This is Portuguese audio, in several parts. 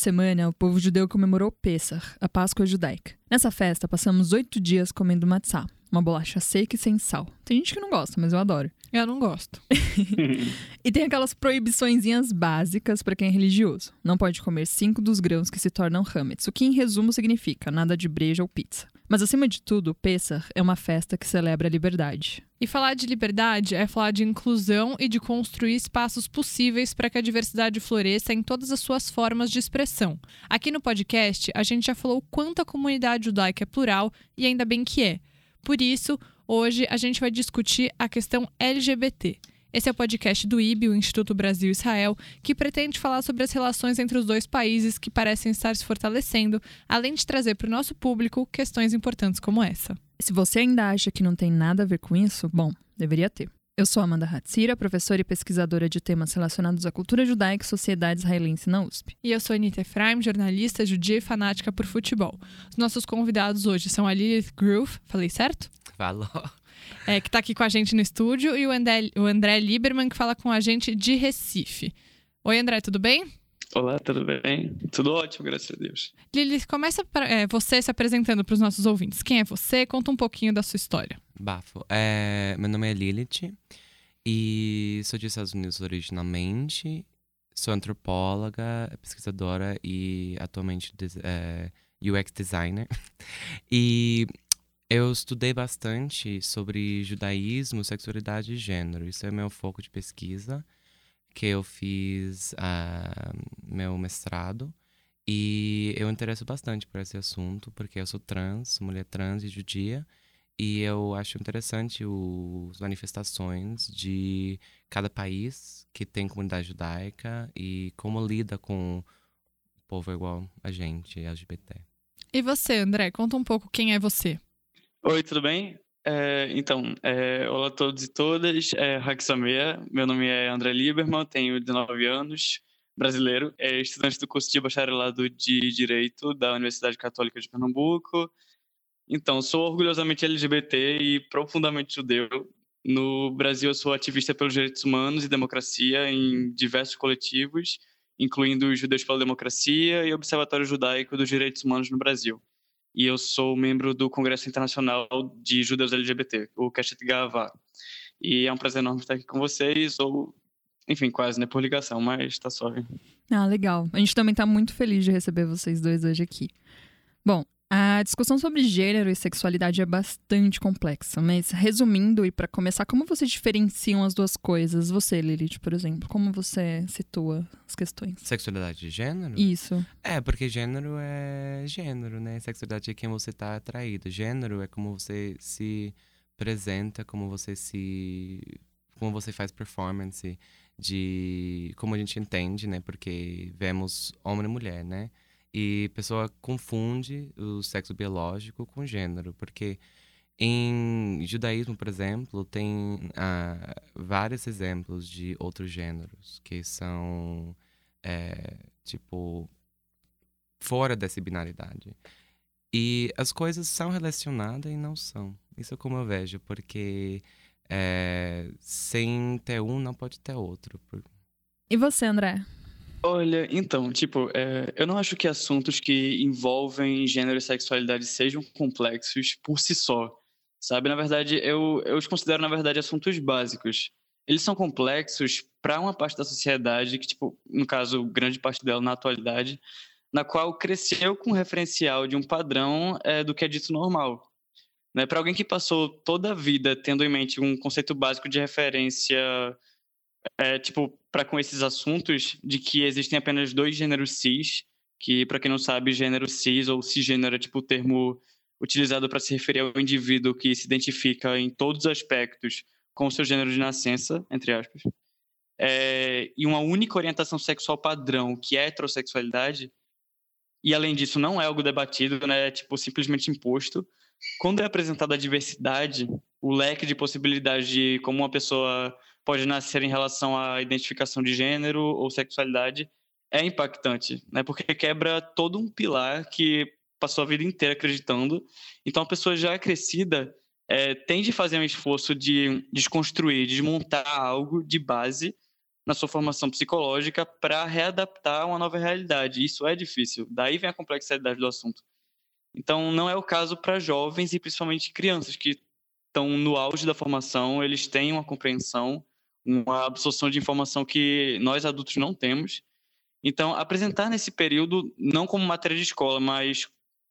semana, o povo judeu comemorou Pesach, a Páscoa judaica. Nessa festa, passamos oito dias comendo matzah, uma bolacha seca e sem sal. Tem gente que não gosta, mas eu adoro. Eu não gosto. e tem aquelas proibiçõezinhas básicas para quem é religioso. Não pode comer cinco dos grãos que se tornam hametz, o que em resumo significa nada de breja ou pizza. Mas acima de tudo, Pesach é uma festa que celebra a liberdade. E falar de liberdade é falar de inclusão e de construir espaços possíveis para que a diversidade floresça em todas as suas formas de expressão. Aqui no podcast, a gente já falou quanto a comunidade judaica é plural e ainda bem que é. Por isso, hoje a gente vai discutir a questão LGBT. Esse é o podcast do IB, o Instituto Brasil Israel, que pretende falar sobre as relações entre os dois países que parecem estar se fortalecendo, além de trazer para o nosso público questões importantes como essa. Se você ainda acha que não tem nada a ver com isso, bom, deveria ter. Eu sou Amanda Hatzira, professora e pesquisadora de temas relacionados à cultura judaica e sociedade israelense na USP. E eu sou Anita Efraim, jornalista judia e fanática por futebol. Os nossos convidados hoje são a Lilith Groove, falei certo? Falou é, que está aqui com a gente no estúdio, e o André, o André Lieberman, que fala com a gente de Recife. Oi, André, tudo bem? Olá, tudo bem? Tudo ótimo, graças a Deus. Lili, começa pra, é, você se apresentando para os nossos ouvintes. Quem é você? Conta um pouquinho da sua história. Bafo. É, meu nome é Lilith e sou dos Estados Unidos originalmente. Sou antropóloga, pesquisadora e atualmente é, UX designer. e eu estudei bastante sobre judaísmo, sexualidade e gênero. Isso é meu foco de pesquisa, que eu fiz uh, meu mestrado. E eu interesso bastante por esse assunto, porque eu sou trans, mulher trans e judia. E eu acho interessante as manifestações de cada país que tem comunidade judaica e como lida com o povo igual a gente, LGBT. E você, André, conta um pouco quem é você. Oi, tudo bem? É, então, é, olá a todos e todas. É Haxamea, meu nome é André Lieberman, tenho 19 anos, brasileiro, é estudante do curso de bacharelado de Direito da Universidade Católica de Pernambuco. Então, sou orgulhosamente LGBT e profundamente judeu. No Brasil, eu sou ativista pelos direitos humanos e democracia em diversos coletivos, incluindo os Judeus pela Democracia e Observatório Judaico dos Direitos Humanos no Brasil e eu sou membro do Congresso Internacional de Judeus LGBT, o Keshet Gava. E é um prazer enorme estar aqui com vocês, ou, enfim, quase, né, por ligação, mas está suave. Ah, legal. A gente também está muito feliz de receber vocês dois hoje aqui. Bom, a discussão sobre gênero e sexualidade é bastante complexa, mas resumindo e para começar, como vocês diferenciam as duas coisas? Você, Lilith, por exemplo, como você situa as questões? Sexualidade e gênero? Isso. É, porque gênero é gênero, né? Sexualidade é quem você tá atraído. Gênero é como você se apresenta, como você se como você faz performance de como a gente entende, né? Porque vemos homem e mulher, né? E a pessoa confunde o sexo biológico com gênero, porque em judaísmo, por exemplo, tem ah, vários exemplos de outros gêneros que são, é, tipo, fora dessa binaridade. E as coisas são relacionadas e não são. Isso é como eu vejo, porque é, sem ter um não pode ter outro. E você, André? Olha, então, tipo, é, eu não acho que assuntos que envolvem gênero e sexualidade sejam complexos por si só, sabe? Na verdade, eu, eu os considero, na verdade, assuntos básicos. Eles são complexos para uma parte da sociedade, que, tipo, no caso, grande parte dela na atualidade, na qual cresceu com o referencial de um padrão é, do que é dito normal. Né? Para alguém que passou toda a vida tendo em mente um conceito básico de referência é, tipo, para com esses assuntos de que existem apenas dois gêneros cis, que, para quem não sabe, gênero cis ou cisgênero é tipo o termo utilizado para se referir ao indivíduo que se identifica em todos os aspectos com o seu gênero de nascença, entre aspas, é, e uma única orientação sexual padrão, que é a heterossexualidade, e além disso não é algo debatido, né, é tipo simplesmente imposto. Quando é apresentada a diversidade, o leque de possibilidades de como uma pessoa pode nascer em relação à identificação de gênero ou sexualidade é impactante, né? Porque quebra todo um pilar que passou a vida inteira acreditando. Então, a pessoa já crescida é, tem de fazer um esforço de desconstruir, desmontar algo de base na sua formação psicológica para readaptar uma nova realidade. Isso é difícil. Daí vem a complexidade do assunto. Então, não é o caso para jovens e principalmente crianças que estão no auge da formação, eles têm uma compreensão, uma absorção de informação que nós adultos não temos. Então, apresentar nesse período, não como matéria de escola, mas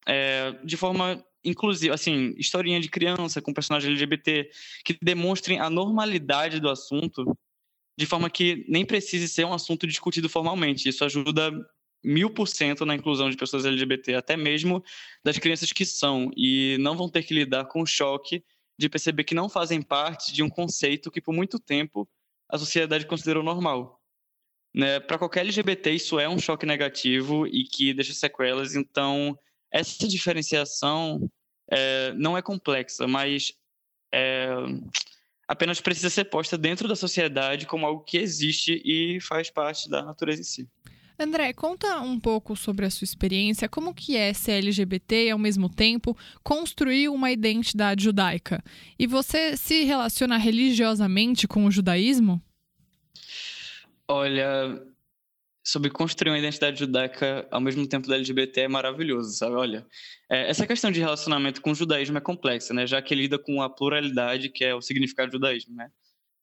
é, de forma inclusiva, assim, historinha de criança com personagem LGBT, que demonstrem a normalidade do assunto, de forma que nem precise ser um assunto discutido formalmente. Isso ajuda mil por cento na inclusão de pessoas LGBT, até mesmo das crianças que são, e não vão ter que lidar com o choque de perceber que não fazem parte de um conceito que por muito tempo a sociedade considerou normal. Né? Para qualquer LGBT, isso é um choque negativo e que deixa sequelas, então essa diferenciação é, não é complexa, mas é, apenas precisa ser posta dentro da sociedade como algo que existe e faz parte da natureza em si. André, conta um pouco sobre a sua experiência, como que é ser LGBT e, ao mesmo tempo, construir uma identidade judaica. E você se relaciona religiosamente com o judaísmo? Olha, sobre construir uma identidade judaica ao mesmo tempo da LGBT é maravilhoso, sabe? Olha, é, essa questão de relacionamento com o judaísmo é complexa, né? Já que lida com a pluralidade que é o significado do judaísmo, né?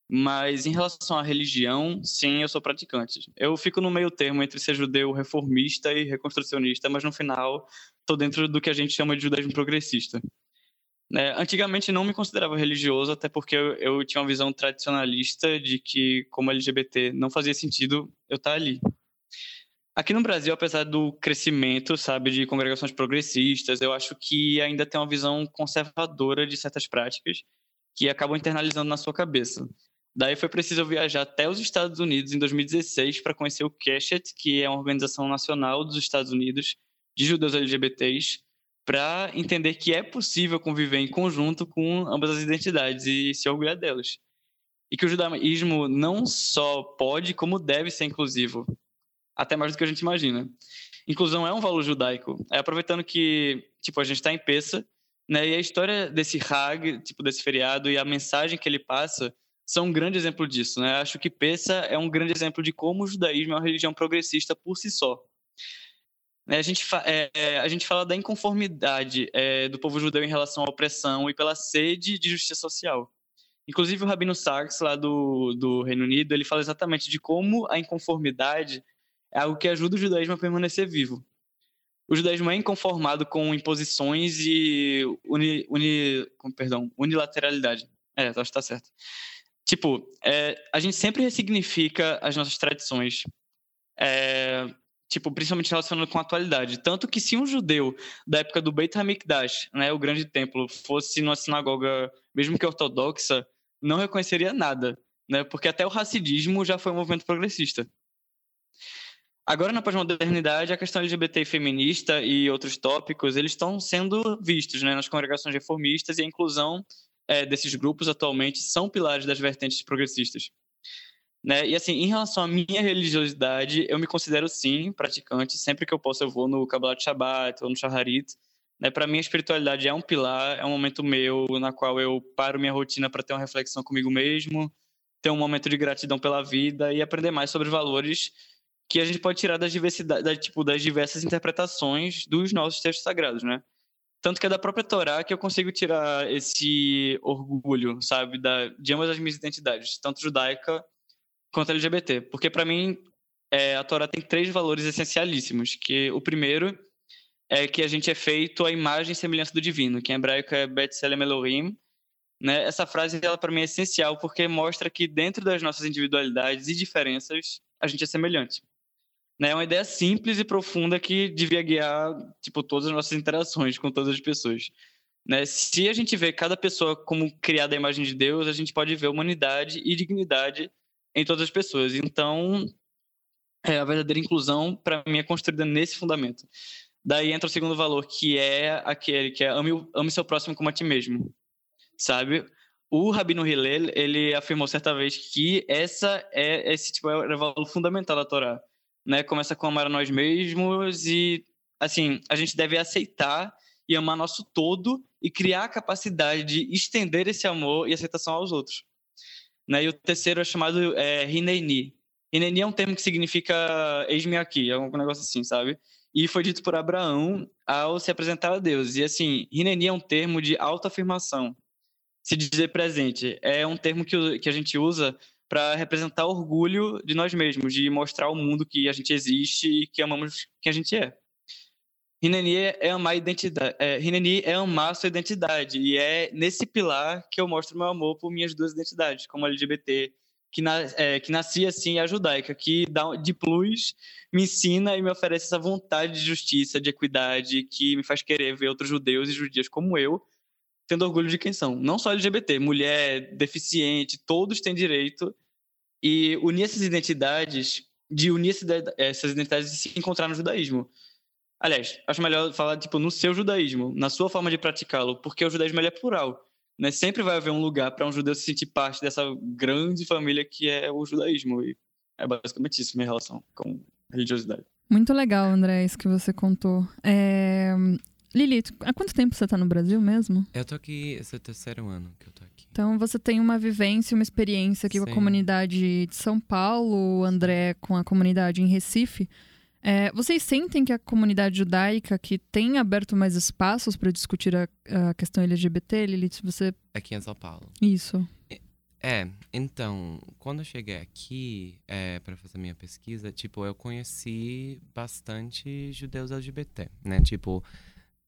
Mas em relação à religião, sim, eu sou praticante. Eu fico no meio termo entre ser judeu reformista e reconstrucionista, mas no final estou dentro do que a gente chama de judaísmo progressista. É, antigamente não me considerava religioso, até porque eu, eu, tinha uma visão tradicionalista de que, como LGBT, não fazia sentido eu estar ali. Aqui no Brasil, apesar do crescimento, sabe, de congregações progressistas, eu acho que ainda tem uma visão conservadora de certas práticas que acabam internalizando na sua cabeça. Daí foi preciso viajar até os Estados Unidos em 2016 para conhecer o Keshet, que é uma organização nacional dos Estados Unidos de judeus LGBTs, para entender que é possível conviver em conjunto com ambas as identidades e se orgulhar delas. E que o judaísmo não só pode, como deve ser inclusivo, até mais do que a gente imagina. Inclusão é um valor judaico. É aproveitando que, tipo, a gente está em Peça, né? E a história desse Hag, tipo, desse feriado e a mensagem que ele passa são um grande exemplo disso. Né? Acho que Pessa é um grande exemplo de como o judaísmo é uma religião progressista por si só. Né, a gente, é, é, a gente fala da inconformidade é, do povo judeu em relação à opressão e pela sede de justiça social. Inclusive, o Rabino Sachs, lá do, do Reino Unido, ele fala exatamente de como a inconformidade é algo que ajuda o judaísmo a permanecer vivo. O judaísmo é inconformado com imposições e uni, uni, perdão, unilateralidade. É, acho que está certo. Tipo, é, a gente sempre ressignifica as nossas tradições. É, tipo, principalmente relacionado com a atualidade. Tanto que se um judeu da época do Beit HaMikdash, né, o grande templo, fosse numa sinagoga, mesmo que ortodoxa, não reconheceria nada, né, porque até o racidismo já foi um movimento progressista. Agora, na pós-modernidade, a questão LGBT e feminista e outros tópicos, eles estão sendo vistos né, nas congregações reformistas e a inclusão é, desses grupos atualmente são pilares das vertentes progressistas. Né? E assim, em relação à minha religiosidade, eu me considero sim praticante. Sempre que eu posso, eu vou no Kabbalat Shabbat ou no Shaharit. Né? Para mim, a espiritualidade é um pilar, é um momento meu na qual eu paro minha rotina para ter uma reflexão comigo mesmo, ter um momento de gratidão pela vida e aprender mais sobre valores que a gente pode tirar das diversidade, tipo, das diversas interpretações dos nossos textos sagrados, né? Tanto que é da própria Torá que eu consigo tirar esse orgulho, sabe, da, de ambas as minhas identidades, tanto judaica quanto LGBT. Porque, para mim, é, a Torá tem três valores essencialíssimos. que O primeiro é que a gente é feito à imagem e semelhança do divino, que em hebraico é Betzelem Elohim. Né? Essa frase, ela para mim é essencial porque mostra que dentro das nossas individualidades e diferenças, a gente é semelhante. Né? É uma ideia simples e profunda que devia guiar tipo, todas as nossas interações com todas as pessoas. Né? Se a gente vê cada pessoa como criada à imagem de Deus, a gente pode ver humanidade e dignidade em todas as pessoas. Então, é, a verdadeira inclusão, para mim, é construída nesse fundamento. Daí entra o segundo valor, que é aquele que é ame, ame seu próximo como a ti mesmo. Sabe? O Rabino Hillel, ele afirmou certa vez que essa é esse tipo é o valor fundamental da Torá né? Começa com amar a nós mesmos e, assim, a gente deve aceitar e amar nosso todo e criar a capacidade de estender esse amor e aceitação aos outros. Né? E o terceiro é chamado é, Hineini, Hineni é um termo que significa eis-me aqui, é um negócio assim, sabe? E foi dito por Abraão ao se apresentar a Deus. E assim, Hineni é um termo de autoafirmação, se dizer presente. É um termo que, que a gente usa para representar orgulho de nós mesmos, de mostrar ao mundo que a gente existe e que amamos quem a gente é. Hineni é amar a identidade. É, Hineni é amar a sua identidade. E é nesse pilar que eu mostro meu amor por minhas duas identidades, como LGBT, que, na, é, que nasci assim, a judaica, que dá de plus, me ensina e me oferece essa vontade de justiça, de equidade, que me faz querer ver outros judeus e judias como eu, tendo orgulho de quem são. Não só LGBT, mulher, deficiente, todos têm direito. E unir essas identidades, de unir essas identidades e se encontrar no judaísmo. Aliás, acho melhor falar tipo no seu judaísmo, na sua forma de praticá-lo, porque o judaísmo é plural. Né? Sempre vai haver um lugar para um judeu se sentir parte dessa grande família que é o judaísmo. E é basicamente isso minha relação com religiosidade. Muito legal, André, isso que você contou. É... Lilith, há quanto tempo você está no Brasil mesmo? Eu tô aqui, esse é o terceiro ano que eu tô aqui. Então você tem uma vivência, uma experiência aqui Sim. com a comunidade de São Paulo, o André com a comunidade em Recife. É, vocês sentem que a comunidade judaica que tem aberto mais espaços para discutir a, a, questão LGBT, Lilith, você... Aqui em São Paulo. Isso. É, então, quando eu cheguei aqui é, para fazer minha pesquisa, tipo, eu conheci bastante judeus LGBT, né? Tipo,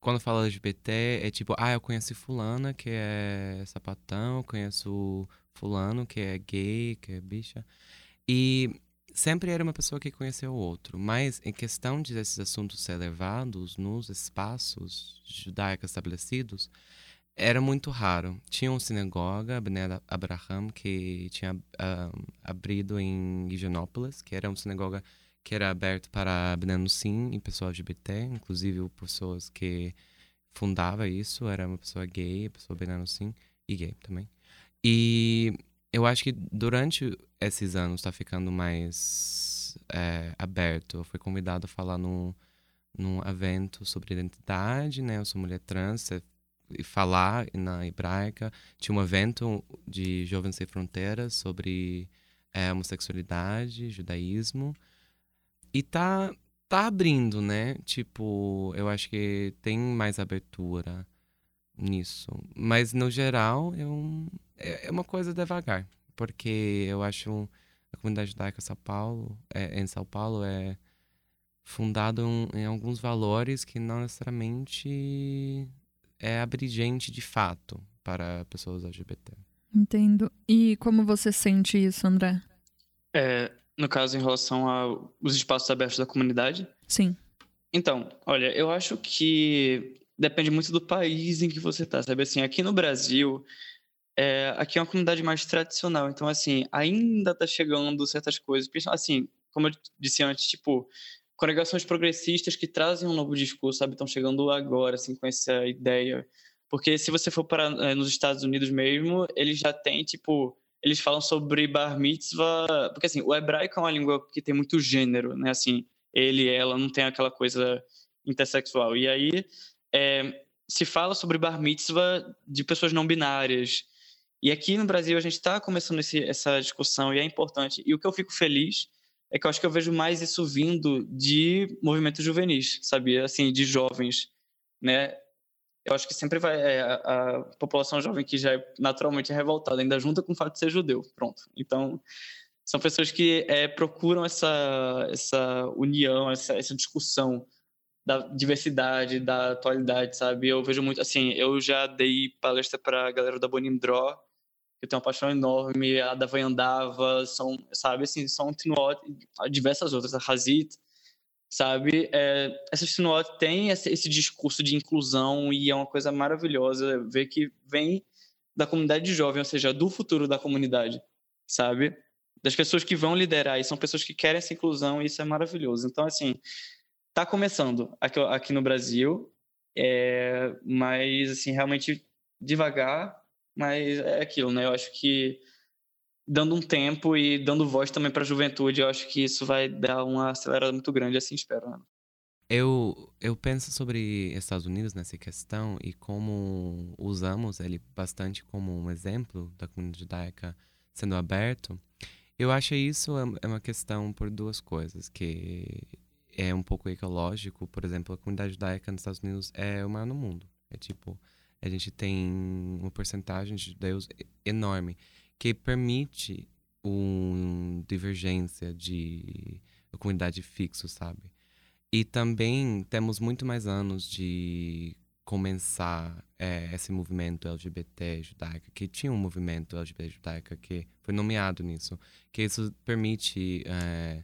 quando falo LGBT, é tipo, ah, eu conheci fulana que é sapatão, conheço fulano que é gay, que é bicha. E sempre era uma pessoa que conheceu o outro, mas em questão de esses assuntos ser levados nos espaços judaicos estabelecidos, era muito raro. Tinha uma sinagoga, Bnei Abraham, que tinha uh, abrido em Higienópolis, que era uma sinagoga que era aberta para Bnei Sim e pessoas LGBT, inclusive pessoas que fundava isso, era uma pessoa gay, pessoa Bnei Sim e gay também. E eu acho que durante esses anos está ficando mais é, aberto. Eu fui convidado a falar num, num evento sobre identidade, né? Eu sou mulher trans, e falar na hebraica. Tinha um evento de Jovens Sem Fronteiras sobre é, homossexualidade, judaísmo. E tá, tá abrindo, né? Tipo, eu acho que tem mais abertura nisso. Mas, no geral, eu, é, é uma coisa devagar. Porque eu acho a comunidade judaica São Paulo, é, em São Paulo é fundado em, em alguns valores que não necessariamente é abrigente de fato para pessoas LGBT. Entendo. E como você sente isso, André? É, no caso, em relação aos espaços abertos da comunidade? Sim. Então, olha, eu acho que depende muito do país em que você está, sabe? Assim, aqui no Brasil, é, aqui é uma comunidade mais tradicional, então, assim, ainda está chegando certas coisas, assim, como eu disse antes, tipo, congregações progressistas que trazem um novo discurso, sabe, estão chegando agora, assim, com essa ideia, porque se você for para é, nos Estados Unidos mesmo, eles já têm, tipo, eles falam sobre bar mitzvah, porque, assim, o hebraico é uma língua que tem muito gênero, né, assim, ele, ela, não tem aquela coisa intersexual, e aí é, se fala sobre bar mitzvah de pessoas não binárias. E aqui no Brasil a gente está começando esse, essa discussão e é importante. E o que eu fico feliz é que eu acho que eu vejo mais isso vindo de movimentos juvenis, sabia? Assim, de jovens, né? Eu acho que sempre vai é, a, população jovem que já é naturalmente revoltada, ainda junta com o fato de ser judeu, pronto. Então, são pessoas que é, procuram essa, essa união, essa, essa discussão da diversidade, da atualidade, sabe? Eu vejo muito, assim, eu já dei palestra para a galera da Bonim Draw, que tenho uma paixão enorme, a da Andava, são, sabe, assim, são diversas outras, a Hazit, sabe? É, essas Tinuot têm esse, esse, discurso de inclusão e é uma coisa maravilhosa ver que vem da comunidade jovem, ou seja, do futuro da comunidade, sabe? Das pessoas que vão liderar e são pessoas que querem essa inclusão e isso é maravilhoso. Então, assim, Está começando aqui, aqui no Brasil, é, mas assim, realmente devagar, mas é aquilo, né? Eu acho que dando um tempo e dando voz também para a juventude, eu acho que isso vai dar uma acelerada muito grande, assim espero. Né? Eu, eu penso sobre Estados Unidos nessa questão e como usamos ele bastante como um exemplo da comunidade judaica sendo aberto. Eu acho isso é uma questão por duas coisas, que é um pouco ecológico. Por exemplo, a comunidade judaica nos Estados Unidos é o maior no mundo. É tipo, a gente tem uma porcentagem de judeus enorme que permite uma divergência de comunidade fixo, sabe? E também temos muito mais anos de começar é, esse movimento LGBT judaica, que tinha um movimento LGBT judaica que foi nomeado nisso, que isso permite é,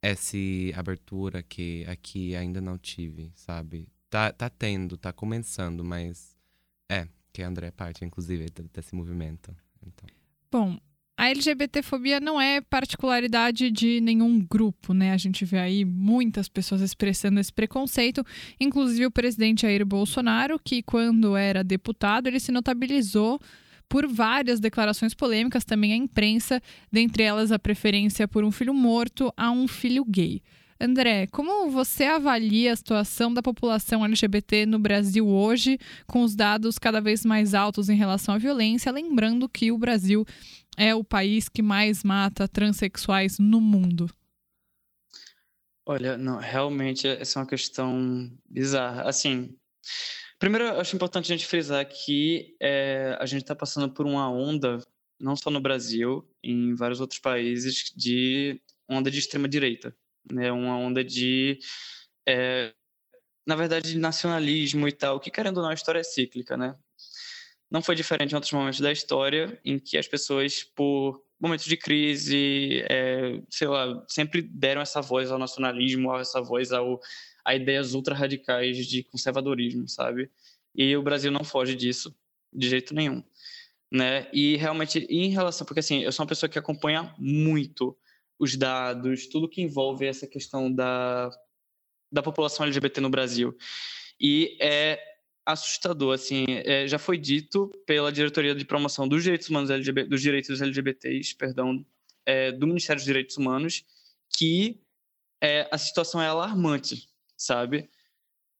essa abertura que aqui ainda não tive, sabe? Tá, tá tendo, tá começando, mas é, que a André é parte, inclusive, desse movimento. Então. Bom, a LGBTfobia não é particularidade de nenhum grupo, né? A gente vê aí muitas pessoas expressando esse preconceito, inclusive o presidente Jair Bolsonaro, que quando era deputado, ele se notabilizou por várias declarações polêmicas também à imprensa, dentre elas a preferência por um filho morto a um filho gay. André, como você avalia a situação da população LGBT no Brasil hoje, com os dados cada vez mais altos em relação à violência? Lembrando que o Brasil é o país que mais mata transexuais no mundo. Olha, não, realmente essa é uma questão bizarra. Assim, primeiro, eu acho importante a gente frisar que é, a gente está passando por uma onda, não só no Brasil, em vários outros países, de onda de extrema direita né? Uma onda de, é, na verdade, de nacionalismo e tal, que querendo ou não a história é cíclica, né? Não foi diferente em outros momentos da história em que as pessoas, por momentos de crise, é, sei lá, sempre deram essa voz ao nacionalismo, essa voz ao, a ideias ultra radicais de conservadorismo, sabe? E o Brasil não foge disso de jeito nenhum, né? E realmente em relação, porque assim, eu sou uma pessoa que acompanha muito os dados, tudo que envolve essa questão da, da população LGBT no Brasil. E é assustador, assim, é, já foi dito pela Diretoria de Promoção dos Direitos Humanos LGBT, dos Direitos LGBTs, perdão, é, do Ministério dos Direitos Humanos, que é, a situação é alarmante, sabe?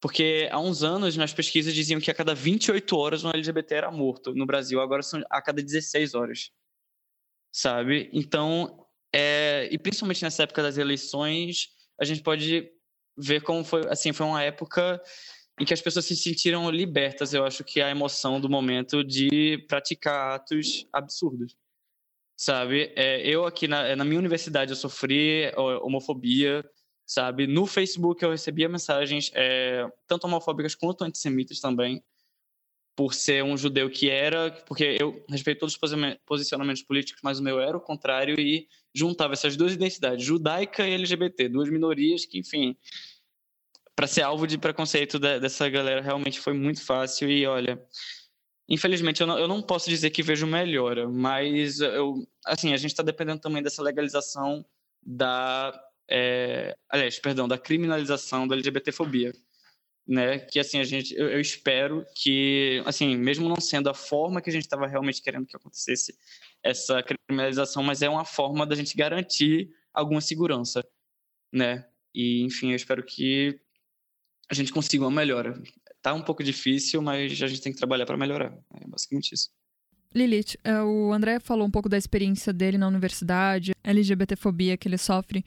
Porque há uns anos, nas pesquisas, diziam que a cada 28 horas um LGBT era morto no Brasil, agora são a cada 16 horas, sabe? Então, é, e principalmente nessa época das eleições, a gente pode ver como foi, assim, foi uma época em que as pessoas se sentiram libertas, eu acho que a emoção do momento de praticar atos absurdos, sabe? É, eu aqui na, na minha universidade eu sofri homofobia, sabe? No Facebook eu recebia mensagens é, tanto homofóbicas quanto antissemitas também, por ser um judeu que era, porque eu respeito todos os posicionamentos políticos, mas o meu era o contrário e juntava essas duas identidades, judaica e LGBT, duas minorias que, enfim, para ser alvo de preconceito dessa galera realmente foi muito fácil e olha, infelizmente eu não, eu não posso dizer que vejo melhora, mas eu, assim, a gente está dependendo também dessa legalização da, é, aliás, perdão, da criminalização da LGBTfobia né? Que assim a gente, eu, eu, espero que, assim, mesmo não sendo a forma que a gente estava realmente querendo que acontecesse essa criminalização, mas é uma forma da gente garantir alguma segurança, né? E enfim, eu espero que a gente consiga uma melhora. Tá um pouco difícil, mas a gente tem que trabalhar para melhorar. É basicamente isso. Lilith, é, o André falou um pouco da experiência dele na universidade, LGBTfobia que ele sofre.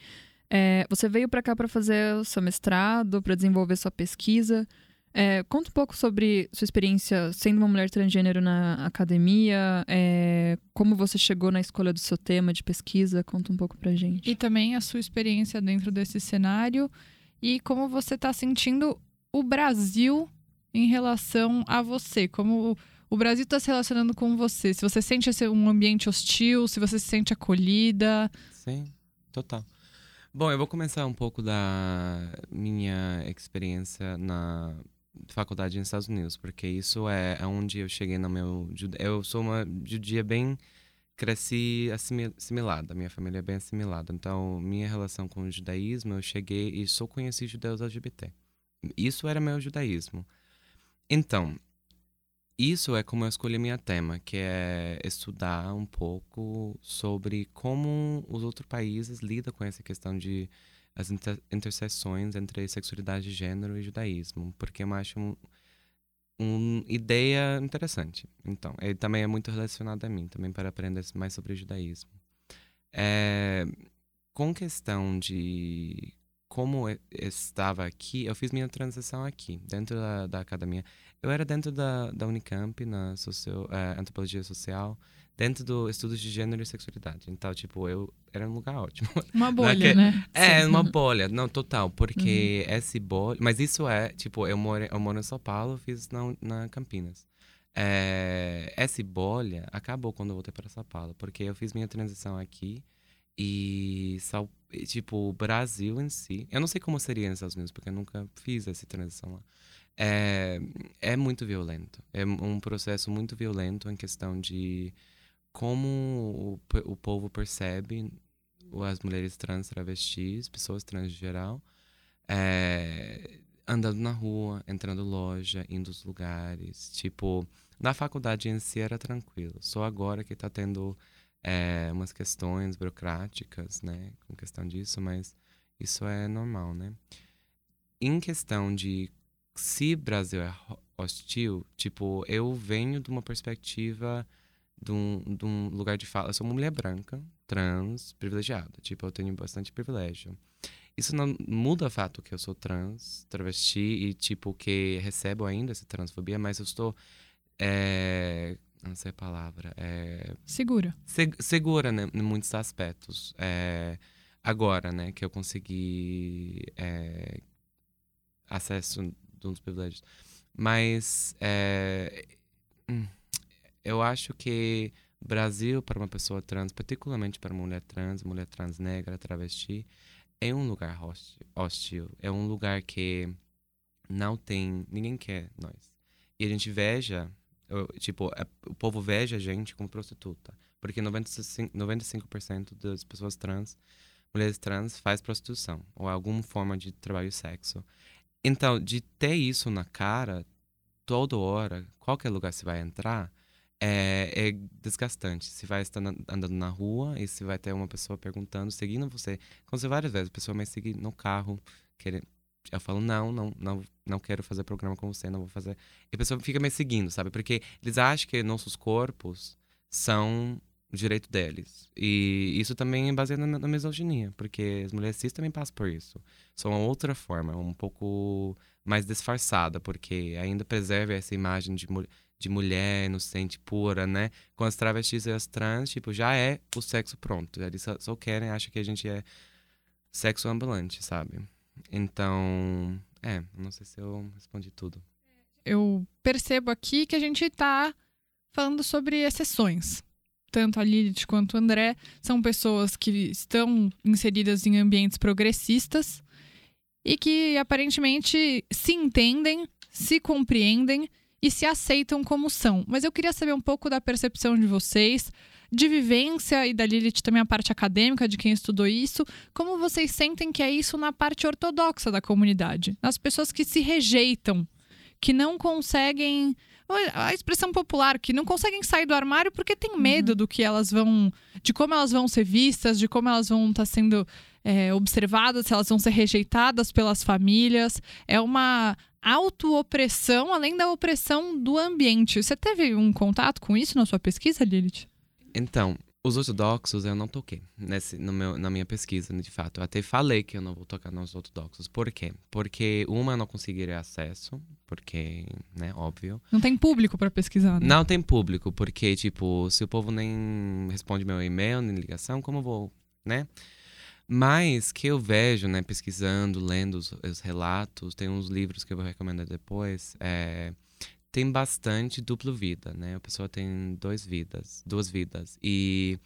É, você veio para cá para fazer o seu mestrado, para desenvolver sua pesquisa. É, conta um pouco sobre sua experiência sendo uma mulher transgênero na academia, é, como você chegou na escolha do seu tema de pesquisa, conta um pouco pra gente. E também a sua experiência dentro desse cenário e como você está sentindo o Brasil em relação a você, como o Brasil está se relacionando com você, se você sente esse, um ambiente hostil, se você se sente acolhida. Sim, total. Bom, eu vou começar um pouco da minha experiência na faculdade nos Estados Unidos, porque isso é onde eu cheguei no meu. Eu sou uma judia bem. Cresci assimilada, minha família é bem assimilada. Então, minha relação com o judaísmo, eu cheguei e só conheci judeus LGBT. Isso era meu judaísmo. Então, isso é como eu escolhi minha tema, que é estudar um pouco sobre como os outros países lidam com essa questão de as inter interseções entre sexualidade, gênero e judaísmo, porque eu acho uma um ideia interessante. Então, ele também é muito relacionado a mim, também para aprender mais sobre o judaísmo. É, com questão de como eu estava aqui, eu fiz minha transição aqui, dentro da, da academia. Eu era dentro da, da Unicamp, na socio, é, antropologia social, dentro do estudos de gênero e sexualidade. Então, tipo, eu era um lugar ótimo. Uma bolha, que- né? É, Sim. uma bolha, não, total, porque esse bolha. Mas isso é, tipo, eu moro, eu moro em São Paulo, fiz na, na Campinas. É, essa bolha acabou quando eu voltei para São Paulo, porque eu fiz minha transição aqui e, São- e, tipo, o Brasil em si. Eu não sei como seria nos Estados Unidos, porque eu nunca fiz essa transição lá. É, é muito violento. É um processo muito violento em questão de como o, o povo percebe as mulheres trans, travestis, pessoas trans em geral, é, andando na rua, entrando loja, indo aos lugares. Tipo, na faculdade em si era tranquilo. Só agora que tá tendo é, umas questões burocráticas, né, com questão disso, mas isso é normal, né? Em questão de se Brasil é ho- hostil, tipo, eu venho de uma perspectiva de um, de um lugar de fala. Eu sou uma mulher branca, trans, privilegiada. Tipo, eu tenho bastante privilégio. Isso não muda o fato que eu sou trans, travesti e, tipo, que recebo ainda essa transfobia, mas eu estou. É, não sei a palavra. É, Segura. seg- segura, né, em muitos aspectos. É, agora, né, que eu consegui é, acesso dos privilégios. Mas é, hum, eu acho que Brasil, para uma pessoa trans, particularmente para uma mulher trans, mulher trans negra, travesti, é um lugar hostil. É um lugar que não tem. Ninguém quer nós. E a gente veja, eu- tipo, é- o povo veja a gente como prostituta. Porque 95%, 95% das pessoas trans, mulheres trans, faz prostituição. Ou alguma forma de trabalho e sexo. Então, de ter isso na cara, toda hora, qualquer lugar você vai entrar, é, é desgastante. Você vai estar andando na rua e você vai ter uma pessoa perguntando, seguindo você. Aconteceu várias vezes, a pessoa me seguir no carro, querendo. Eu falo, não, não, não, não quero fazer programa com você, não vou fazer. E a pessoa fica me seguindo, sabe? Porque eles acham que nossos corpos são direito deles. E isso também é baseado na, na misoginia, porque as mulheres cis também passam por isso. Só uma outra forma, um pouco mais disfarçada, porque ainda preserva essa imagem de, de mulher inocente, pura, né? Com as travestis e as trans, tipo, já é o sexo pronto. Eles só, só querem, acham que a gente é sexo ambulante, sabe? Então, é, não sei se eu respondi tudo. eu percebo aqui que a gente está falando sobre exceções. Tanto a Lilith quanto o André são pessoas que estão inseridas em ambientes progressistas e que aparentemente se entendem, se compreendem e se aceitam como são. Mas eu queria saber um pouco da percepção de vocês, de vivência e da Lilith também a parte acadêmica de quem estudou isso, como vocês sentem que é isso na parte ortodoxa da comunidade, nas pessoas que se rejeitam que não conseguem. A expressão popular, que não conseguem sair do armário porque tem medo do que elas vão. de como elas vão ser vistas, de como elas vão estar sendo é, observadas, se elas vão ser rejeitadas pelas famílias. É uma auto-opressão, além da opressão do ambiente. Você teve um contato com isso na sua pesquisa, Lilith? Então, os ortodoxos eu não toquei nesse, no meu, na minha pesquisa, de fato. Eu até falei que eu não vou tocar nos ortodoxos. Por quê? Porque, uma, eu não conseguiria acesso, porque, né, óbvio. Não tem público para pesquisar, né? Não tem público, porque, tipo, se o povo nem responde meu e-mail, nem ligação, como eu vou, né? Mas que eu vejo, né, pesquisando, lendo os, os relatos, tem uns livros que eu vou recomendar depois, é, tem bastante duplo vida, né? A pessoa tem dois vidas, duas vidas. E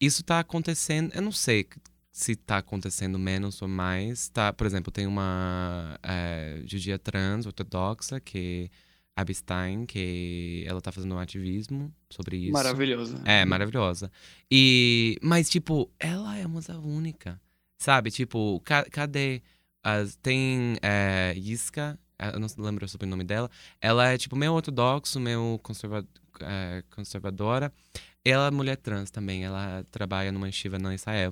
isso tá acontecendo, eu não sei se tá acontecendo menos ou mais. Tá, por exemplo, tem uma é, judia trans ortodoxa que Abstein, que ela tá fazendo um ativismo sobre isso. Maravilhoso. É, maravilhosa. E, mas, tipo, ela é uma única, sabe? Tipo, ca- cadê? As, tem é, Yiska, eu não lembro o sobrenome dela. Ela é, tipo, meio ortodoxo, meio conserva, é, conservadora. Ela é mulher trans também, ela trabalha numa yeshiva na Israel.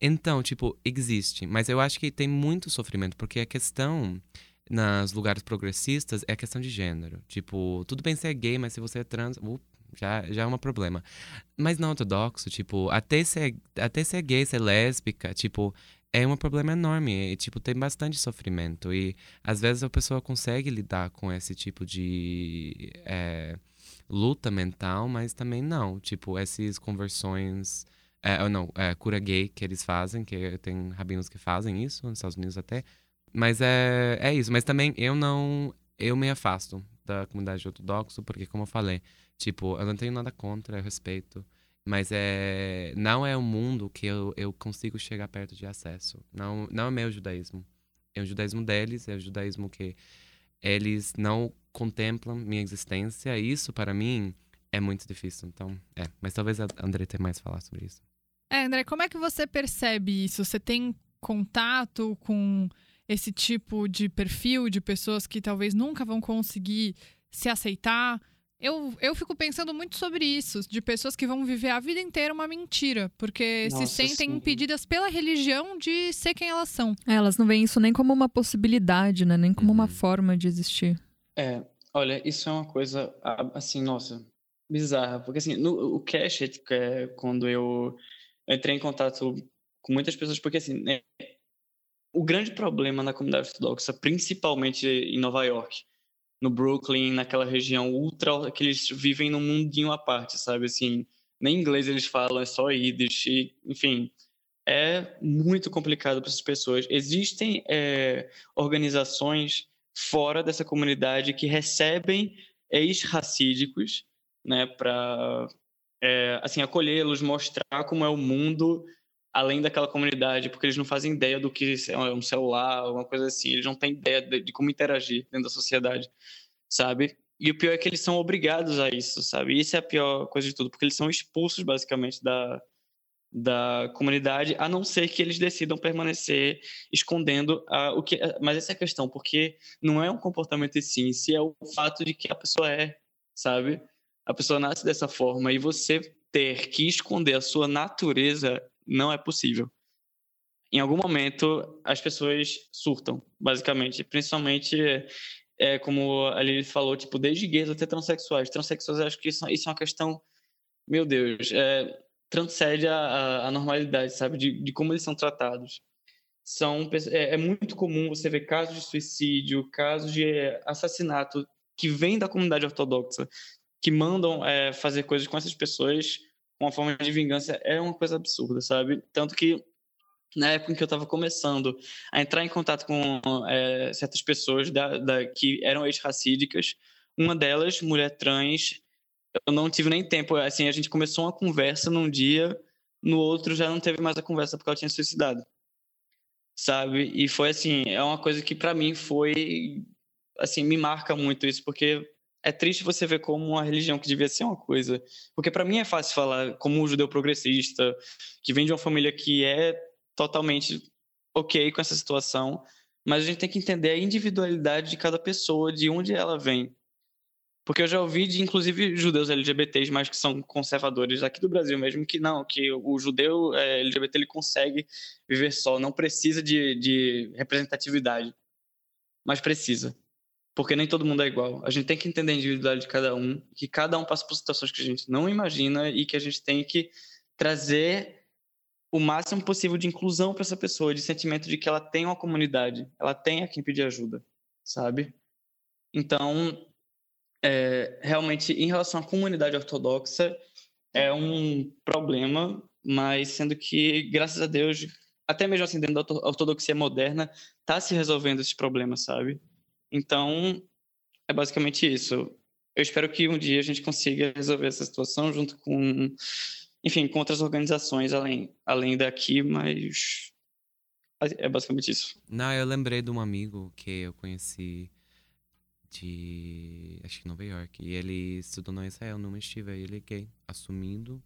Então, tipo, existe. Mas eu acho que tem muito sofrimento, porque a questão nos lugares progressistas é a questão de gênero. Tipo, tudo bem ser gay, mas se você é trans, uh, Já, já é um problema. Mas não ortodoxo, tipo, até ser, até ser gay, ser lésbica, tipo, é um problema enorme. E, tipo, tem bastante sofrimento. E às vezes a pessoa consegue lidar com esse tipo de é, luta mental, mas também não. Tipo, essas conversões. É, não, é, cura gay que eles fazem, que tem rabinos que fazem isso, nos Estados Unidos até. Mas é, é isso. Mas também eu não. Eu me afasto da comunidade ortodoxa, porque, como eu falei, tipo, eu não tenho nada contra, eu respeito. Mas é, não é um mundo que eu, eu consigo chegar perto de acesso. Não, não é meu judaísmo. É o judaísmo deles, é o judaísmo que eles não contemplam minha existência. E isso, para mim, é muito difícil. Então, é. Mas talvez a André tenha mais a falar sobre isso. É, André, como é que você percebe isso? Você tem contato com esse tipo de perfil de pessoas que talvez nunca vão conseguir se aceitar? Eu, eu fico pensando muito sobre isso, de pessoas que vão viver a vida inteira uma mentira, porque Nossa, se sentem sim. impedidas pela religião de ser quem elas são. É, elas não veem isso nem como uma possibilidade, né? Nem como uma Uhum. forma de existir. É, olha, isso é uma coisa, assim, nossa, bizarra. Porque, assim, no, o cash, é quando eu entrei em contato com muitas pessoas, porque, assim, né, o grande problema na comunidade ortodoxa, principalmente em Nova York, no Brooklyn, naquela região ultra, que eles vivem num mundinho à parte, sabe? Assim, nem inglês eles falam, é só Yiddish, e, enfim, é muito complicado para essas pessoas. Existem é, organizações fora dessa comunidade que recebem ex-racídicos, né, para assim acolhê-los, mostrar como é o mundo além daquela comunidade, porque eles não fazem ideia do que é um celular, alguma coisa assim, eles não têm ideia de, como interagir dentro da sociedade, sabe? E o pior é que eles são obrigados a isso, sabe? E isso é a pior coisa de tudo, porque eles são expulsos basicamente da, da comunidade, a não ser que eles decidam permanecer escondendo a, o que. Mas essa é a questão, porque não é um comportamento em si, si é o fato de que a pessoa é, sabe? A pessoa nasce dessa forma e você ter que esconder a sua natureza não é possível. Em algum momento, as pessoas surtam, basicamente. Principalmente, é, como a Lili falou, tipo, desde gays até transexuais. Eu acho que isso, isso é uma questão, meu Deus, é, transcende a, a, a, normalidade, sabe? De, de, como eles são tratados. São, é, é, muito comum você ver casos de suicídio, casos de assassinato que vêm da comunidade ortodoxa, que mandam é, fazer coisas com essas pessoas uma forma de vingança é uma coisa absurda, sabe? Tanto que na época em que eu estava começando a entrar em contato com é, certas pessoas da, da, que eram ex-racídicas, uma delas, mulher trans, eu não tive nem tempo. Assim, a gente começou uma conversa num dia, no outro já não teve mais a conversa porque ela tinha suicidado, sabe? E foi assim, é uma coisa que para mim foi, assim, me marca muito isso porque é triste você ver como uma religião que devia ser uma coisa. Porque para mim é fácil falar como um judeu progressista, que vem de uma família que é totalmente ok com essa situação, mas a gente tem que entender a individualidade de cada pessoa, de onde ela vem. Porque eu já ouvi de, inclusive, judeus LGBTs, mas que são conservadores aqui do Brasil mesmo, que não, que o judeu é, LGBT ele consegue viver só, não precisa de, de representatividade. Mas precisa porque nem todo mundo é igual. A gente tem que entender a individualidade de cada um, que cada um passa por situações que a gente não imagina e que a gente tem que trazer o máximo possível de inclusão para essa pessoa, de sentimento de que ela tem uma comunidade, ela tem a quem pedir ajuda, sabe? Então, é, realmente, em relação à comunidade ortodoxa, é um problema, mas sendo que, graças a Deus, até mesmo assim, dentro da ortodoxia moderna, está se resolvendo esse problema, sabe? Então, é basicamente isso. Eu espero que um dia a gente consiga resolver essa situação junto com, enfim, com outras organizações além, além daqui, mas é basicamente isso. Não, eu lembrei de um amigo que eu conheci de, acho que Nova York, e ele estudou na Israel, numa estiva, e ele é gay, assumindo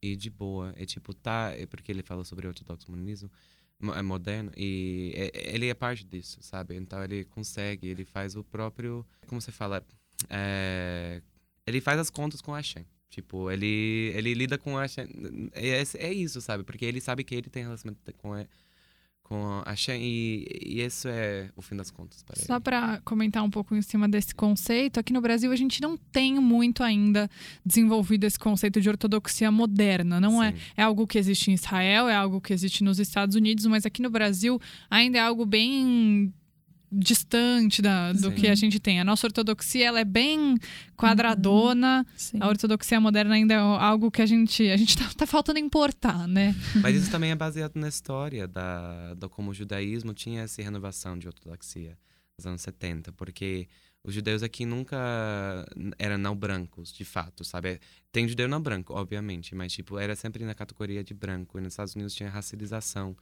e de boa. É tipo, tá, é porque ele fala sobre ortodoxo humanismo, é moderno e ele é parte disso, sabe? Então ele consegue, ele faz o próprio, como você fala, é, ele faz as contas com a Hashem. Tipo, ele, ele lida com a Hashem. É, é isso, sabe? Porque ele sabe que ele tem relacionamento com, com a Shen, e, e isso é o fim das contas para Só para comentar um pouco em cima desse conceito, aqui no Brasil a gente não tem muito ainda desenvolvido esse conceito de ortodoxia moderna. Não é, é algo que existe em Israel, é algo que existe nos Estados Unidos, mas aqui no Brasil ainda é algo bem distante da, do Sim. que a gente tem. A nossa ortodoxia ela é bem quadradona. Sim. A ortodoxia moderna ainda é algo que a gente a gente tá, tá faltando importar, né? Mas isso também é baseado na história da, da como o judaísmo tinha essa renovação de ortodoxia nos anos 70, porque os judeus aqui nunca eram não brancos, de fato, sabe? Tem judeu não branco, obviamente, mas tipo, era sempre na categoria de branco. E nos Estados Unidos tinha racialização,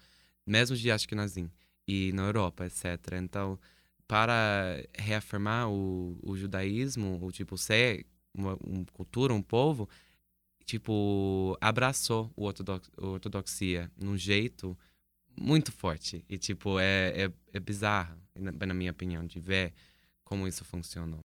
mesmo de Ashkenazim, e na Europa, etc. Então, para reafirmar o, o judaísmo, o tipo ser uma, uma cultura, um povo, tipo, abraçou o ortodox, a ortodoxia num jeito muito forte. E, tipo, é, é, é bizarro, na, na minha opinião, de ver como isso funcionou.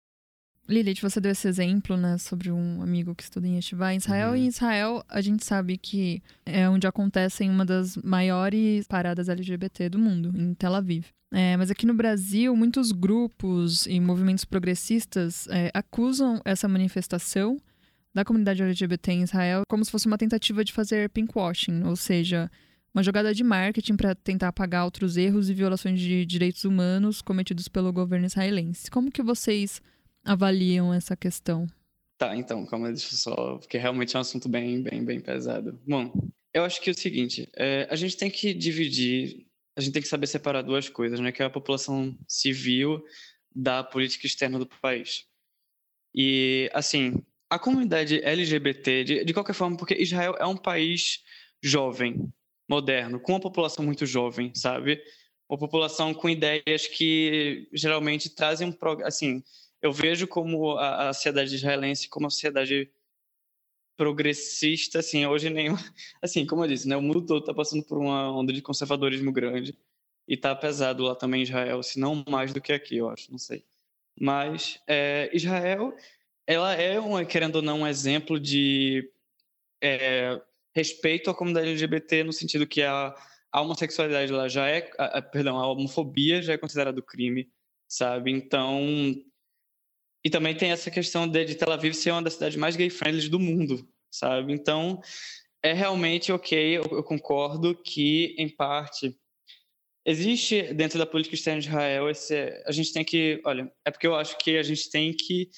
Lilith, você deu esse exemplo, né, sobre um amigo que estuda em Yeshiva em Israel. Uhum. E em Israel, a gente sabe que é onde acontecem uma das maiores paradas LGBT do mundo, em Tel Aviv. É, mas aqui no Brasil, muitos grupos e movimentos progressistas é, acusam essa manifestação da comunidade LGBT em Israel como se fosse uma tentativa de fazer pinkwashing, ou seja, uma jogada de marketing para tentar apagar outros erros e violações de direitos humanos cometidos pelo governo israelense. Como que vocês avaliam essa questão? Tá, então, calma, deixa eu só. Porque realmente é um assunto bem, bem, bem pesado. Bom, eu acho que é o seguinte: é, a gente tem que dividir, a gente tem que saber separar duas coisas, né? Que é a população civil da política externa do país. E, assim, a comunidade LGBT, de, de qualquer forma, porque Israel é um país jovem, moderno, com uma população muito jovem, sabe? Uma população com ideias que geralmente trazem um. Assim, eu vejo como a, a sociedade israelense como uma sociedade progressista, assim, hoje nem, assim, como eu disse, né, o mundo todo está passando por uma onda de conservadorismo grande e tá pesado lá também em Israel, se não mais do que aqui, eu acho, não sei. Mas é, Israel, ela é, querendo ou não, um exemplo de é, respeito à comunidade LGBT no sentido que a, a homossexualidade lá já é, a, a- perdão, a homofobia já é considerado crime, sabe? Então, e também tem essa questão de, de Tel Aviv ser uma das cidades mais gay-friendly do mundo, sabe? Então, é realmente ok, eu, eu concordo que, em parte, existe dentro da política externa de Israel, esse, a gente tem que, olha, é porque eu acho que a gente tem que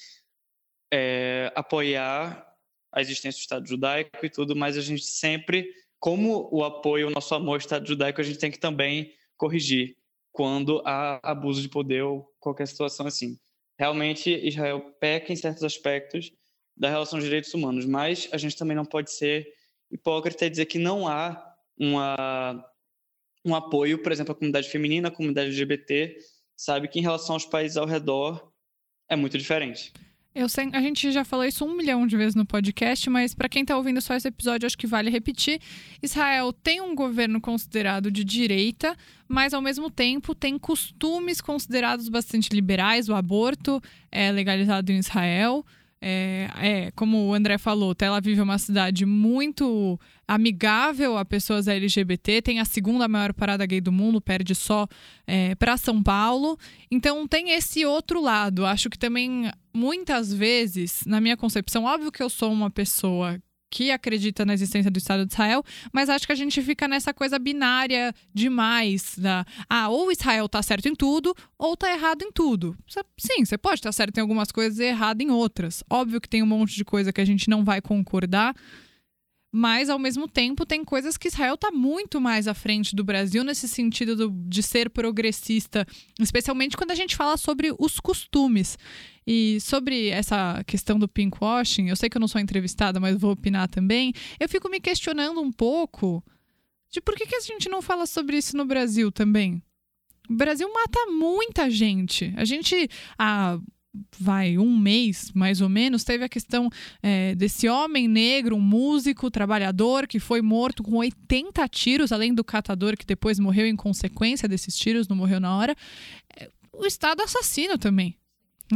é, apoiar a existência do Estado judaico e tudo, mas a gente sempre, como o apoio, o nosso amor ao Estado judaico, a gente tem que também corrigir quando há abuso de poder ou qualquer situação assim. Realmente, Israel peca em certos aspectos da relação de direitos humanos, mas a gente também não pode ser hipócrita e dizer que não há uma, um apoio, por exemplo, à comunidade feminina, à comunidade LGBT, sabe que em relação aos países ao redor é muito diferente. Eu sei, a gente já falou isso um milhão de vezes no podcast, mas para quem tá ouvindo só esse episódio, acho que vale repetir. Israel tem um governo considerado de direita, mas ao mesmo tempo tem costumes considerados bastante liberais. O aborto é legalizado em Israel. É, é, como o André falou, Tel Aviv é uma cidade muito amigável a pessoas LGBT, tem a segunda maior parada gay do mundo, perde só é, para São Paulo. Então tem esse outro lado. Acho que também, muitas vezes, na minha concepção, óbvio que eu sou uma pessoa que acredita na existência do Estado de Israel, mas acho que a gente fica nessa coisa binária demais da ah, ou Israel tá certo em tudo ou tá errado em tudo. Sim, você pode estar certo em algumas coisas e errado em outras. Óbvio que tem um monte de coisa que a gente não vai concordar, mas ao mesmo tempo tem coisas que Israel está muito mais à frente do Brasil nesse sentido do- de ser progressista, especialmente quando a gente fala sobre os costumes. E sobre essa questão do pinkwashing, eu sei que eu não sou entrevistada, mas vou opinar também. Eu fico me questionando um pouco de por que, que a gente não fala sobre isso no Brasil também. O Brasil mata muita gente. A gente, há vai um mês mais ou menos, teve a questão é, desse homem negro, um músico, trabalhador, que foi morto com 80 tiros, além do catador que depois morreu em consequência desses tiros, não morreu na hora. É, o Estado assassino também.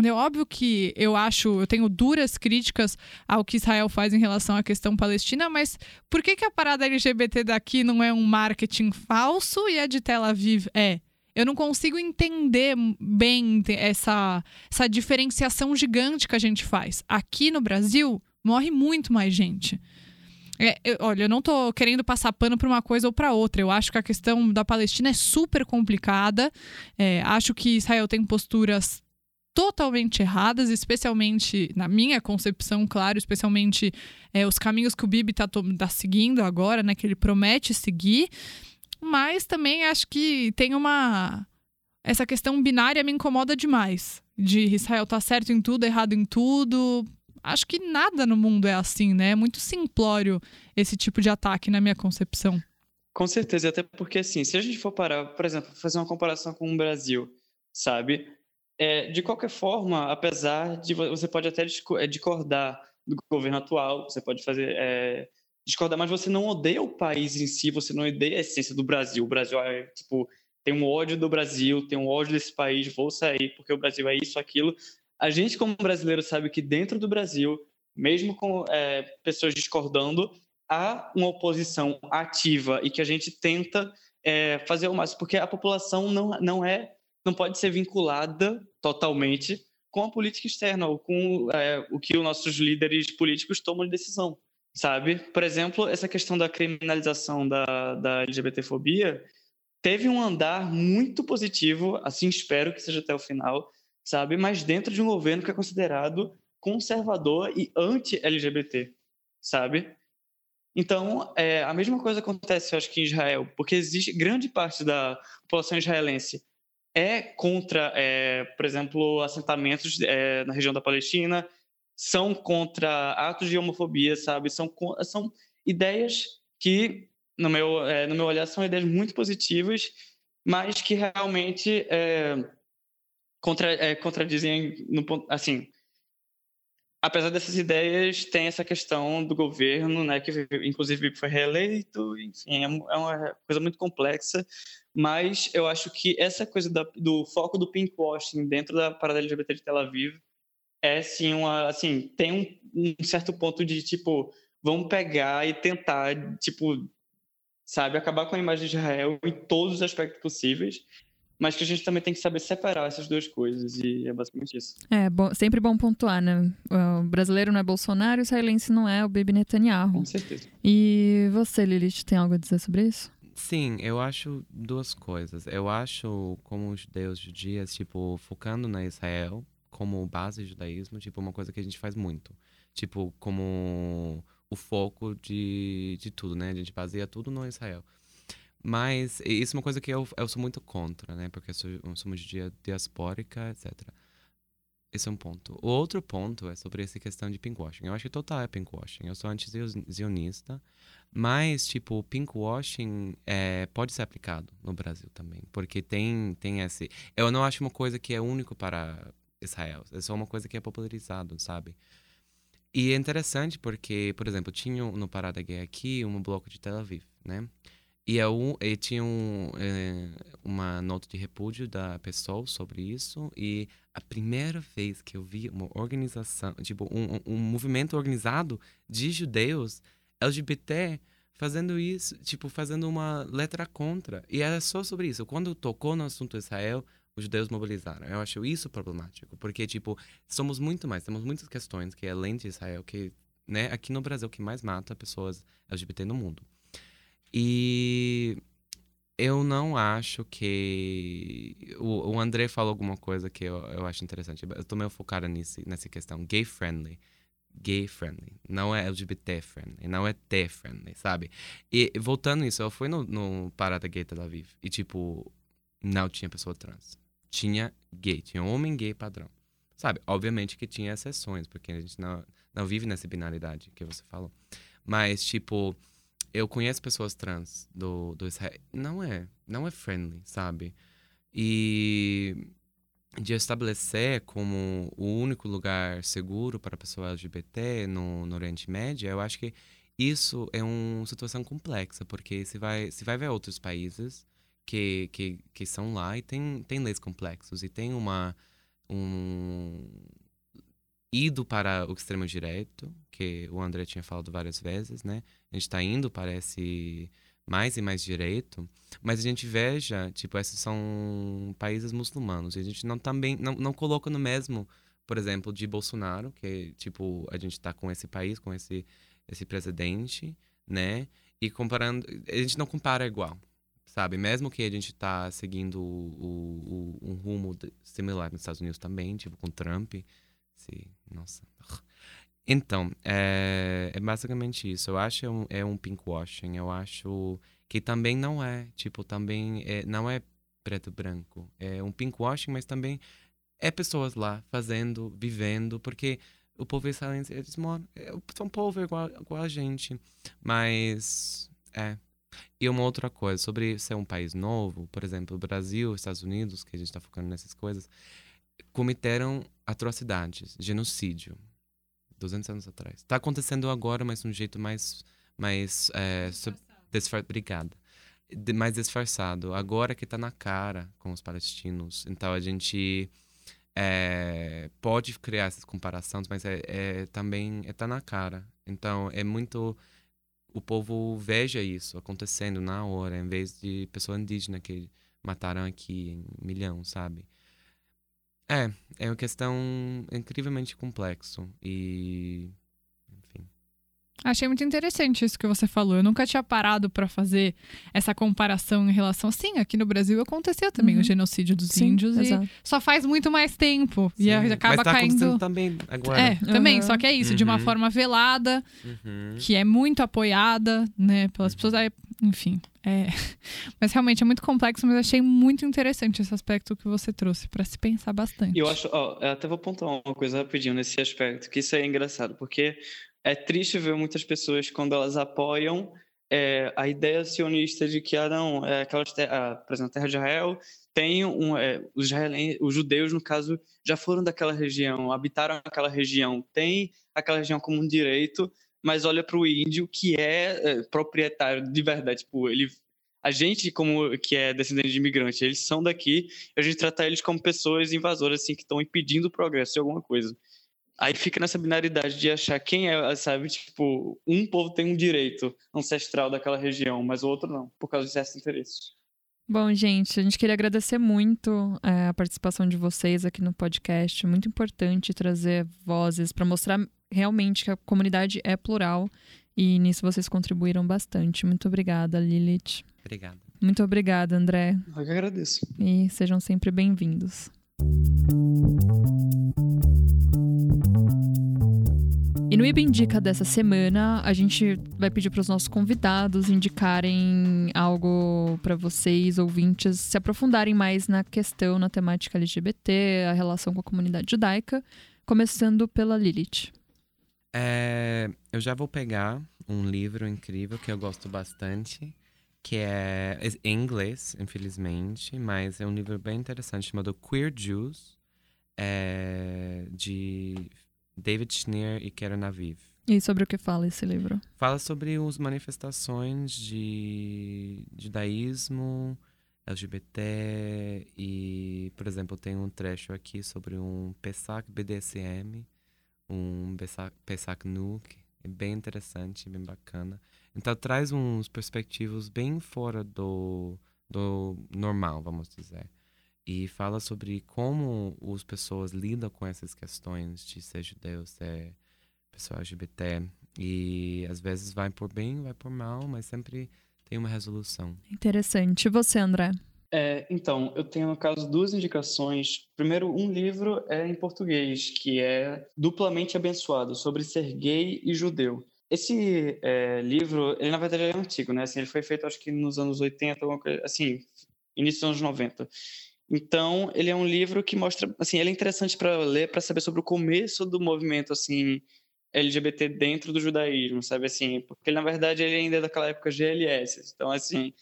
É óbvio que eu acho, eu tenho duras críticas ao que Israel faz em relação à questão palestina, mas por que, que a parada LGBT daqui não é um marketing falso e a de Tel Aviv é? Eu não consigo entender bem essa, essa diferenciação gigante que a gente faz. Aqui no Brasil, morre muito mais gente. É, eu, olha, eu não tô querendo passar pano para uma coisa ou para outra. Eu acho que a questão da Palestina é super complicada. É, acho que Israel tem posturas totalmente erradas, especialmente na minha concepção, claro, especialmente é, os caminhos que o Bibi está tá seguindo agora, né, que ele promete seguir. Mas também acho que tem uma. Essa questão binária me incomoda demais. De Israel tá certo em tudo, errado em tudo. Acho que nada no mundo é assim, né? É muito simplório esse tipo de ataque, na minha concepção. Com certeza, até porque, assim, se a gente for parar, por exemplo, fazer uma comparação com o Brasil, sabe? É, de qualquer forma, apesar de você pode até é, discordar do governo atual, você pode fazer é, discordar, mas você não odeia o país em si, você não odeia a essência do Brasil. O Brasil é, tipo, tem um ódio do Brasil, tem um ódio desse país, vou sair porque o Brasil é isso, aquilo. A gente, como brasileiro, sabe que dentro do Brasil, mesmo com é, pessoas discordando, há uma oposição ativa e que a gente tenta é, fazer o máximo, porque a população não, não é, não pode ser vinculada totalmente com a política externa ou com é, o que os nossos líderes políticos tomam de decisão sabe? Por exemplo, essa questão da criminalização da, da LGBTfobia teve um andar muito positivo, assim espero que seja até o final, sabe? Mas dentro de um governo que é considerado conservador e anti-LGBT, sabe? Então, é, a mesma coisa acontece, eu acho que em Israel, porque existe grande parte da população israelense é contra, é, por exemplo, assentamentos é, na região da Palestina, são contra atos de homofobia, sabe? São, são ideias que, no meu, é, no meu olhar, são ideias muito positivas, mas que realmente é, contra, é, contradizem, no ponto, assim, apesar dessas ideias, tem essa questão do governo, né, que inclusive foi reeleito, enfim, é, é uma coisa muito complexa, mas eu acho que essa coisa da, do foco do pinkwashing dentro da parada LGBT de Tel Aviv é sim uma, assim, tem um, um certo ponto de tipo, vamos pegar e tentar, tipo, sabe, acabar com a imagem de Israel em todos os aspectos possíveis, mas que a gente também tem que saber separar essas duas coisas, e é basicamente isso. É, bom, sempre bom pontuar, né? O brasileiro não é Bolsonaro, o israelense não é o Bibi Netanyahu. Com certeza. E você, Lilith, tem algo a dizer sobre isso? Sim, eu acho duas coisas. Eu acho, como os judeus judias, tipo, focando na Israel, como base judaísmo, tipo, uma coisa que a gente faz muito. Tipo, como o foco de, de tudo, né? A gente baseia tudo no Israel. Mas isso é uma coisa que eu, eu sou muito contra, né? Porque eu sou uma judia diaspórica, etc. Esse é um ponto. O outro ponto é sobre essa questão de pinkwashing. Eu acho que total é pinkwashing. Eu sou anti-zionista, mas, tipo, pinkwashing é, pode ser aplicado no Brasil também. Porque tem, tem esse... Eu não acho uma coisa que é único para, Israel. É só uma coisa que é popularizado, sabe? E é interessante porque, por exemplo, tinha no Parada Gay aqui um bloco de Tel Aviv, né? E, eu, e tinha um, é, uma nota de repúdio da pessoa sobre isso. E a primeira vez que eu vi uma organização, tipo, um, um movimento organizado de judeus LGBT fazendo isso, tipo, fazendo uma letra contra. E era só sobre isso. Quando tocou no assunto Israel, os judeus mobilizaram. Eu acho isso problemático, porque, tipo, somos muito mais, temos muitas questões que, além de Israel, que, né, aqui no Brasil, que mais mata pessoas LGBT no mundo. E eu não acho que. O, o André falou alguma coisa que eu, eu acho interessante. Eu tô meio focada nesse, nessa questão. Gay friendly. Gay friendly. Não é LGBT friendly. Não é T friendly, sabe? E voltando nisso, eu fui no, no Parada Gay Tel Aviv. E, tipo, não tinha pessoa trans tinha gay, tinha homem gay padrão. Sabe? Obviamente que tinha exceções, porque a gente não, não vive nessa binaridade que você falou. Mas, tipo, eu conheço pessoas trans do, do Israel. Não é, não é friendly, sabe? E de estabelecer como o único lugar seguro para pessoa LGBT no, no Oriente Médio, eu acho que isso é uma situação complexa, porque se vai, se vai ver outros países, que, que, que são lá e tem, tem leis complexos e tem uma, um ido para o extremo direito, que o André tinha falado várias vezes, né? A gente está indo para esse mais e mais direito, mas a gente veja, tipo, esses são países muçulmanos, e a gente não também não, não coloca no mesmo, por exemplo, de Bolsonaro, que tipo, a gente está com esse país, com esse esse presidente, né? E comparando, a gente não compara igual, sabe? Mesmo que a gente está seguindo o, o, um rumo similar nos Estados Unidos também, tipo com Trump, se, nossa. Então, é, é, basicamente isso. Eu acho é um, é um pinkwashing. Eu acho que também não é, tipo, também é, não é preto branco. É um pinkwashing, mas também é pessoas lá fazendo, vivendo, porque o povo israelense, eles moram, é, são povo igual, igual a gente. Mas, é. E uma outra coisa, sobre ser um país novo, por exemplo, o Brasil, Estados Unidos, que a gente está focando nessas coisas, cometeram atrocidades, genocídio, 200 anos atrás. Está acontecendo agora, mas de um jeito mais, mais é. Obrigada. De, mais disfarçado. Agora que está na cara com os palestinos. Então a gente é, pode criar essas comparações, mas é, é também está na cara. Então é muito o povo veja isso acontecendo na hora, em vez de pessoa indígena que mataram aqui em milhão, sabe? É, é uma questão incrivelmente complexo e Achei muito interessante isso que você falou. Eu nunca tinha parado para fazer essa comparação em relação. Sim, aqui no Brasil aconteceu também uhum. o genocídio dos Sim, índios exato. e só faz muito mais tempo. Sim. E acaba Mas tá caindo. também agora. É, também. Uhum. Só que é isso, uhum. de uma uhum. forma velada, uhum. que é muito apoiada, né, pelas pessoas. Aí, enfim. É... Mas realmente é muito complexo, mas achei muito interessante esse aspecto que você trouxe para se pensar bastante. Eu acho, ó, eu até vou pontuar uma coisa rapidinho nesse aspecto, que isso é engraçado, porque é triste ver muitas pessoas quando elas apoiam é, a ideia sionista de que, ah, não, é, aquelas terra, por exemplo, a terra de Israel tem um, é, os, os judeus, no caso, já foram daquela região, habitaram aquela região, tem aquela região como um direito, mas olha para o índio que é, é, proprietário de verdade, tipo, ele a gente como que é descendente de imigrantes, eles são daqui, a gente trata eles como pessoas invasoras assim que estão impedindo o progresso de alguma coisa. Aí fica nessa binaridade de achar quem é, sabe? Tipo, um povo tem um direito ancestral daquela região, mas o outro não, por causa de certos interesses. Bom, gente, a gente queria agradecer muito é, a participação de vocês aqui no podcast. Muito importante trazer vozes para mostrar realmente que a comunidade é plural e nisso vocês contribuíram bastante. Muito obrigada, Lilith. Obrigado. Muito obrigada, André. Eu que agradeço. E sejam sempre bem-vindos. E no IBA Indica dessa semana, a gente vai pedir para os nossos convidados indicarem algo para vocês, ouvintes, se aprofundarem mais na questão, na temática LGBT, a relação com a comunidade judaica, começando pela Lilith. É, eu já vou pegar um livro incrível que eu gosto bastante, que é em inglês, infelizmente, mas é um livro bem interessante chamado Queer Jews, é, de David Schneer e Karen Aviv. E sobre o que fala esse livro? Fala sobre as manifestações de judaísmo, LGBT e, por exemplo, tem um trecho aqui sobre um Pesach BDSM, um Pesach, Pesach Nu, que é bem interessante, bem bacana. Então traz uns perspectivos bem fora do, do normal, vamos dizer e fala sobre como as pessoas lidam com essas questões de ser judeu, ser pessoa LGBT. E às vezes vai por bem, vai por mal, mas sempre tem uma resolução. Interessante. E você, André? É, então, eu tenho, no caso, duas indicações. Primeiro, um livro é em português, que é Duplamente Abençoado, sobre ser gay e judeu. Esse é, livro, ele na verdade é antigo, né? Assim, ele foi feito, acho que nos anos 80, coisa, assim, início dos anos 90. Então, ele é um livro que mostra, assim, ele é interessante para ler, para saber sobre o começo do movimento, assim, LGBT dentro do judaísmo, sabe assim? Porque na verdade ele ainda é daquela época GLS. Então, assim,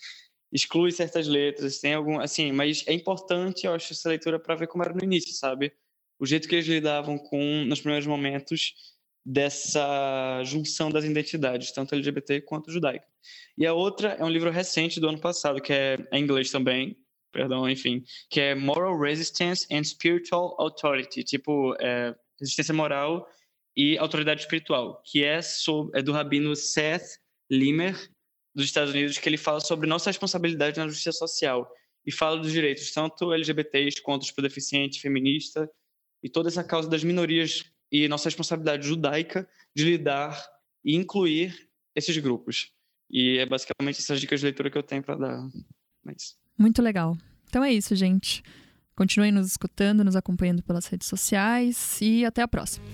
exclui certas letras, tem algum, assim, mas é importante, eu acho, essa leitura para ver como era no início, sabe? O jeito que eles lidavam com nos primeiros momentos dessa junção das identidades, tanto LGBT quanto judaica. E a outra é um livro recente do ano passado, que é em inglês também, perdão, enfim, que é Moral Resistance and Spiritual Authority, tipo, é, resistência moral e autoridade espiritual, que é, sobre, é do rabino Seth Limer, dos Estados Unidos, que ele fala sobre nossa responsabilidade na justiça social e fala dos direitos tanto LGBTs quanto os deficientes, feministas e toda essa causa das minorias e nossa responsabilidade judaica de lidar e incluir esses grupos. E é basicamente essas dicas de leitura que eu tenho para dar. Mas... Muito legal. Então é isso, gente. Continuem nos escutando, nos acompanhando pelas redes sociais e até a próxima.